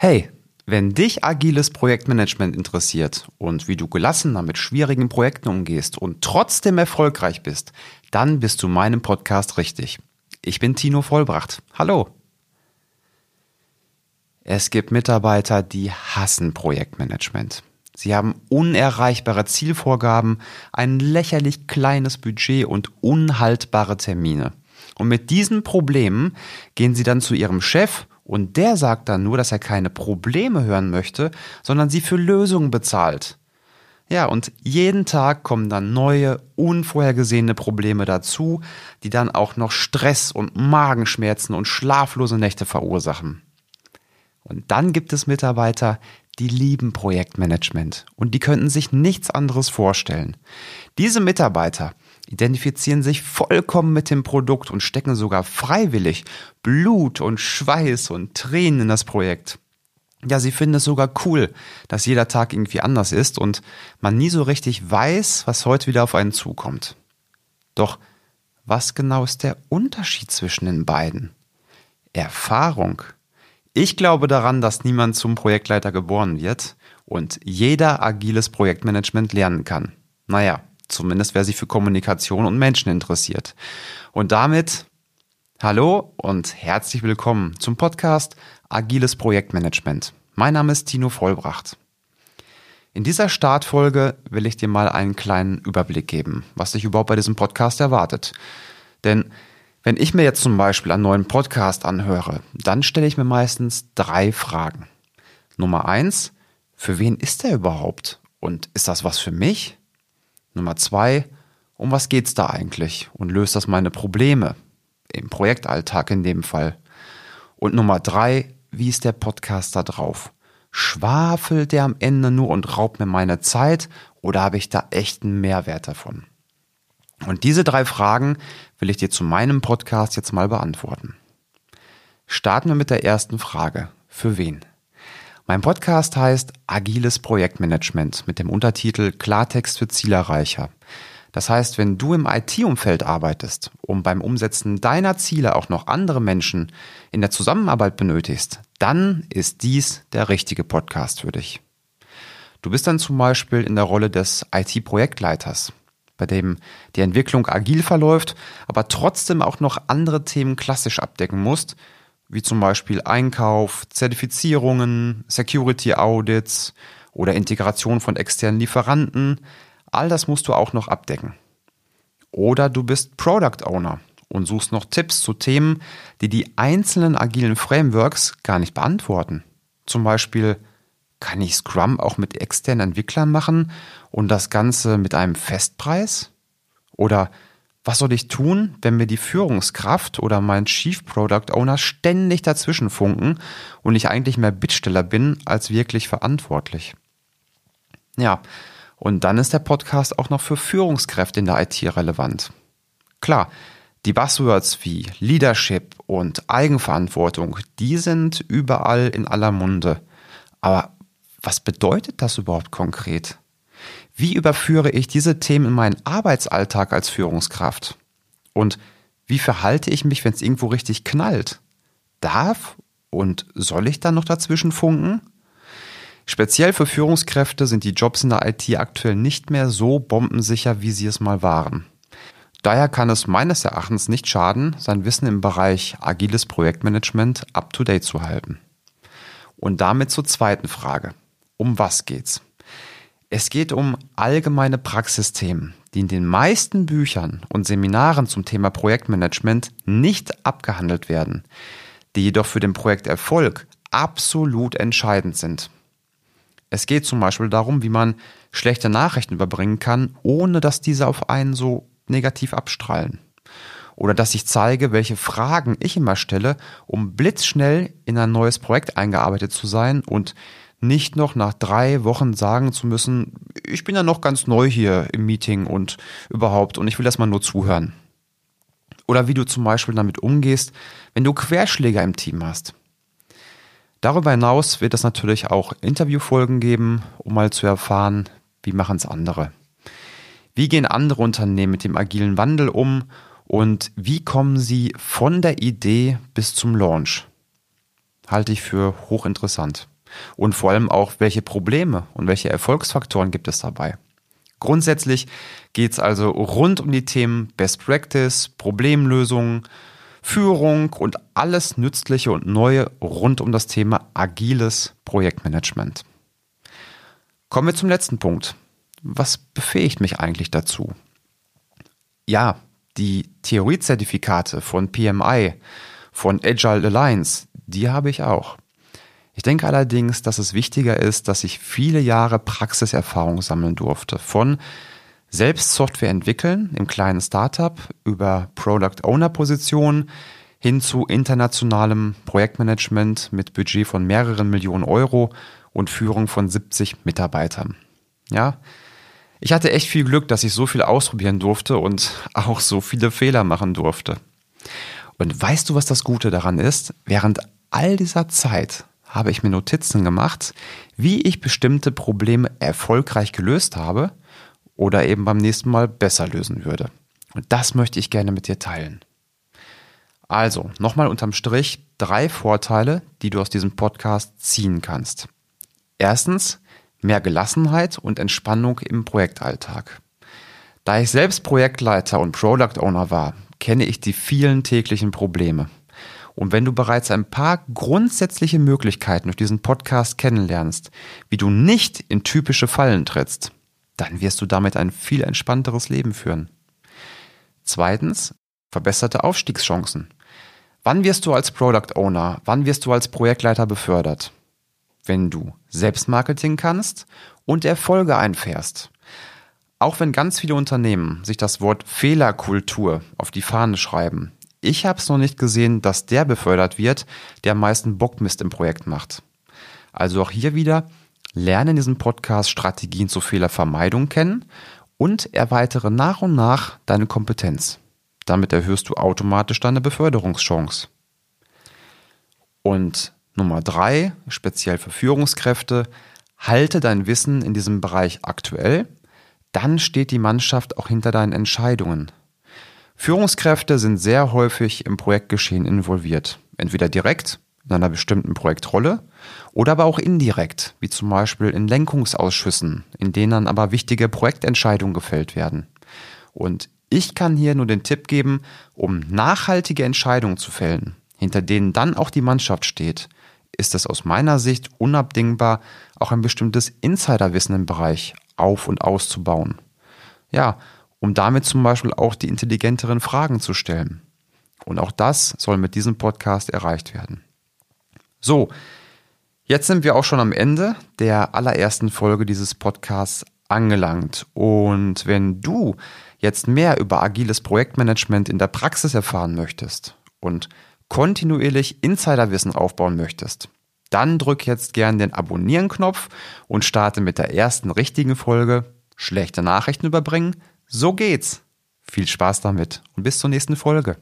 Hey, wenn dich agiles Projektmanagement interessiert und wie du gelassener mit schwierigen Projekten umgehst und trotzdem erfolgreich bist, dann bist du meinem Podcast richtig. Ich bin Tino Vollbracht. Hallo. Es gibt Mitarbeiter, die hassen Projektmanagement. Sie haben unerreichbare Zielvorgaben, ein lächerlich kleines Budget und unhaltbare Termine. Und mit diesen Problemen gehen sie dann zu ihrem Chef und der sagt dann nur, dass er keine Probleme hören möchte, sondern sie für Lösungen bezahlt. Ja, und jeden Tag kommen dann neue, unvorhergesehene Probleme dazu, die dann auch noch Stress und Magenschmerzen und schlaflose Nächte verursachen. Und dann gibt es Mitarbeiter, die lieben Projektmanagement und die könnten sich nichts anderes vorstellen. Diese Mitarbeiter identifizieren sich vollkommen mit dem Produkt und stecken sogar freiwillig Blut und Schweiß und Tränen in das Projekt. Ja, sie finden es sogar cool, dass jeder Tag irgendwie anders ist und man nie so richtig weiß, was heute wieder auf einen zukommt. Doch was genau ist der Unterschied zwischen den beiden? Erfahrung. Ich glaube daran, dass niemand zum Projektleiter geboren wird und jeder agiles Projektmanagement lernen kann. Naja, Zumindest wer sich für Kommunikation und Menschen interessiert. Und damit hallo und herzlich willkommen zum Podcast Agiles Projektmanagement. Mein Name ist Tino Vollbracht. In dieser Startfolge will ich dir mal einen kleinen Überblick geben, was dich überhaupt bei diesem Podcast erwartet. Denn wenn ich mir jetzt zum Beispiel einen neuen Podcast anhöre, dann stelle ich mir meistens drei Fragen. Nummer eins, für wen ist der überhaupt? Und ist das was für mich? Nummer zwei, um was geht's da eigentlich und löst das meine Probleme im Projektalltag in dem Fall? Und Nummer drei, wie ist der Podcast da drauf? Schwafelt der am Ende nur und raubt mir meine Zeit oder habe ich da echten Mehrwert davon? Und diese drei Fragen will ich dir zu meinem Podcast jetzt mal beantworten. Starten wir mit der ersten Frage. Für wen? Mein Podcast heißt Agiles Projektmanagement mit dem Untertitel Klartext für Zielerreicher. Das heißt, wenn du im IT-Umfeld arbeitest und beim Umsetzen deiner Ziele auch noch andere Menschen in der Zusammenarbeit benötigst, dann ist dies der richtige Podcast für dich. Du bist dann zum Beispiel in der Rolle des IT-Projektleiters, bei dem die Entwicklung agil verläuft, aber trotzdem auch noch andere Themen klassisch abdecken musst, wie zum Beispiel Einkauf, Zertifizierungen, Security Audits oder Integration von externen Lieferanten. All das musst du auch noch abdecken. Oder du bist Product Owner und suchst noch Tipps zu Themen, die die einzelnen agilen Frameworks gar nicht beantworten. Zum Beispiel, kann ich Scrum auch mit externen Entwicklern machen und das Ganze mit einem Festpreis? Oder was soll ich tun, wenn mir die Führungskraft oder mein Chief Product Owner ständig dazwischen funken und ich eigentlich mehr Bittsteller bin als wirklich verantwortlich? Ja, und dann ist der Podcast auch noch für Führungskräfte in der IT relevant. Klar, die Buzzwords wie Leadership und Eigenverantwortung, die sind überall in aller Munde. Aber was bedeutet das überhaupt konkret? Wie überführe ich diese Themen in meinen Arbeitsalltag als Führungskraft? Und wie verhalte ich mich, wenn es irgendwo richtig knallt? Darf und soll ich dann noch dazwischen funken? Speziell für Führungskräfte sind die Jobs in der IT aktuell nicht mehr so bombensicher, wie sie es mal waren. Daher kann es meines Erachtens nicht schaden, sein Wissen im Bereich agiles Projektmanagement up-to-date zu halten. Und damit zur zweiten Frage. Um was geht's? Es geht um allgemeine Praxisthemen, die in den meisten Büchern und Seminaren zum Thema Projektmanagement nicht abgehandelt werden, die jedoch für den Projekterfolg absolut entscheidend sind. Es geht zum Beispiel darum, wie man schlechte Nachrichten überbringen kann, ohne dass diese auf einen so negativ abstrahlen. Oder dass ich zeige, welche Fragen ich immer stelle, um blitzschnell in ein neues Projekt eingearbeitet zu sein und nicht noch nach drei Wochen sagen zu müssen, ich bin ja noch ganz neu hier im Meeting und überhaupt und ich will erstmal nur zuhören. Oder wie du zum Beispiel damit umgehst, wenn du Querschläger im Team hast. Darüber hinaus wird es natürlich auch Interviewfolgen geben, um mal zu erfahren, wie machen es andere. Wie gehen andere Unternehmen mit dem agilen Wandel um und wie kommen sie von der Idee bis zum Launch? halte ich für hochinteressant. Und vor allem auch, welche Probleme und welche Erfolgsfaktoren gibt es dabei. Grundsätzlich geht es also rund um die Themen Best Practice, Problemlösungen, Führung und alles Nützliche und Neue rund um das Thema agiles Projektmanagement. Kommen wir zum letzten Punkt. Was befähigt mich eigentlich dazu? Ja, die Theoriezertifikate von PMI, von Agile Alliance, die habe ich auch. Ich denke allerdings, dass es wichtiger ist, dass ich viele Jahre Praxiserfahrung sammeln durfte. Von selbst Software entwickeln im kleinen Startup über Product Owner Positionen hin zu internationalem Projektmanagement mit Budget von mehreren Millionen Euro und Führung von 70 Mitarbeitern. Ja, ich hatte echt viel Glück, dass ich so viel ausprobieren durfte und auch so viele Fehler machen durfte. Und weißt du, was das Gute daran ist? Während all dieser Zeit habe ich mir Notizen gemacht, wie ich bestimmte Probleme erfolgreich gelöst habe oder eben beim nächsten Mal besser lösen würde. Und das möchte ich gerne mit dir teilen. Also, nochmal unterm Strich drei Vorteile, die du aus diesem Podcast ziehen kannst. Erstens, mehr Gelassenheit und Entspannung im Projektalltag. Da ich selbst Projektleiter und Product Owner war, kenne ich die vielen täglichen Probleme. Und wenn du bereits ein paar grundsätzliche Möglichkeiten durch diesen Podcast kennenlernst, wie du nicht in typische Fallen trittst, dann wirst du damit ein viel entspannteres Leben führen. Zweitens, verbesserte Aufstiegschancen. Wann wirst du als Product Owner, wann wirst du als Projektleiter befördert? Wenn du Selbstmarketing kannst und Erfolge einfährst. Auch wenn ganz viele Unternehmen sich das Wort Fehlerkultur auf die Fahne schreiben, ich habe es noch nicht gesehen, dass der befördert wird, der am meisten Bockmist im Projekt macht. Also auch hier wieder, lerne in diesem Podcast Strategien zur Fehlervermeidung kennen und erweitere nach und nach deine Kompetenz. Damit erhöhst du automatisch deine Beförderungschance. Und Nummer drei, speziell für Führungskräfte, halte dein Wissen in diesem Bereich aktuell, dann steht die Mannschaft auch hinter deinen Entscheidungen. Führungskräfte sind sehr häufig im Projektgeschehen involviert, entweder direkt in einer bestimmten Projektrolle oder aber auch indirekt, wie zum Beispiel in Lenkungsausschüssen, in denen aber wichtige Projektentscheidungen gefällt werden. Und ich kann hier nur den Tipp geben, um nachhaltige Entscheidungen zu fällen, hinter denen dann auch die Mannschaft steht, ist es aus meiner Sicht unabdingbar, auch ein bestimmtes Insiderwissen im Bereich auf- und auszubauen. Ja, um damit zum Beispiel auch die intelligenteren Fragen zu stellen. Und auch das soll mit diesem Podcast erreicht werden. So, jetzt sind wir auch schon am Ende der allerersten Folge dieses Podcasts angelangt. Und wenn du jetzt mehr über agiles Projektmanagement in der Praxis erfahren möchtest und kontinuierlich Insiderwissen aufbauen möchtest, dann drück jetzt gern den Abonnieren-Knopf und starte mit der ersten richtigen Folge Schlechte Nachrichten überbringen so geht's. Viel Spaß damit und bis zur nächsten Folge.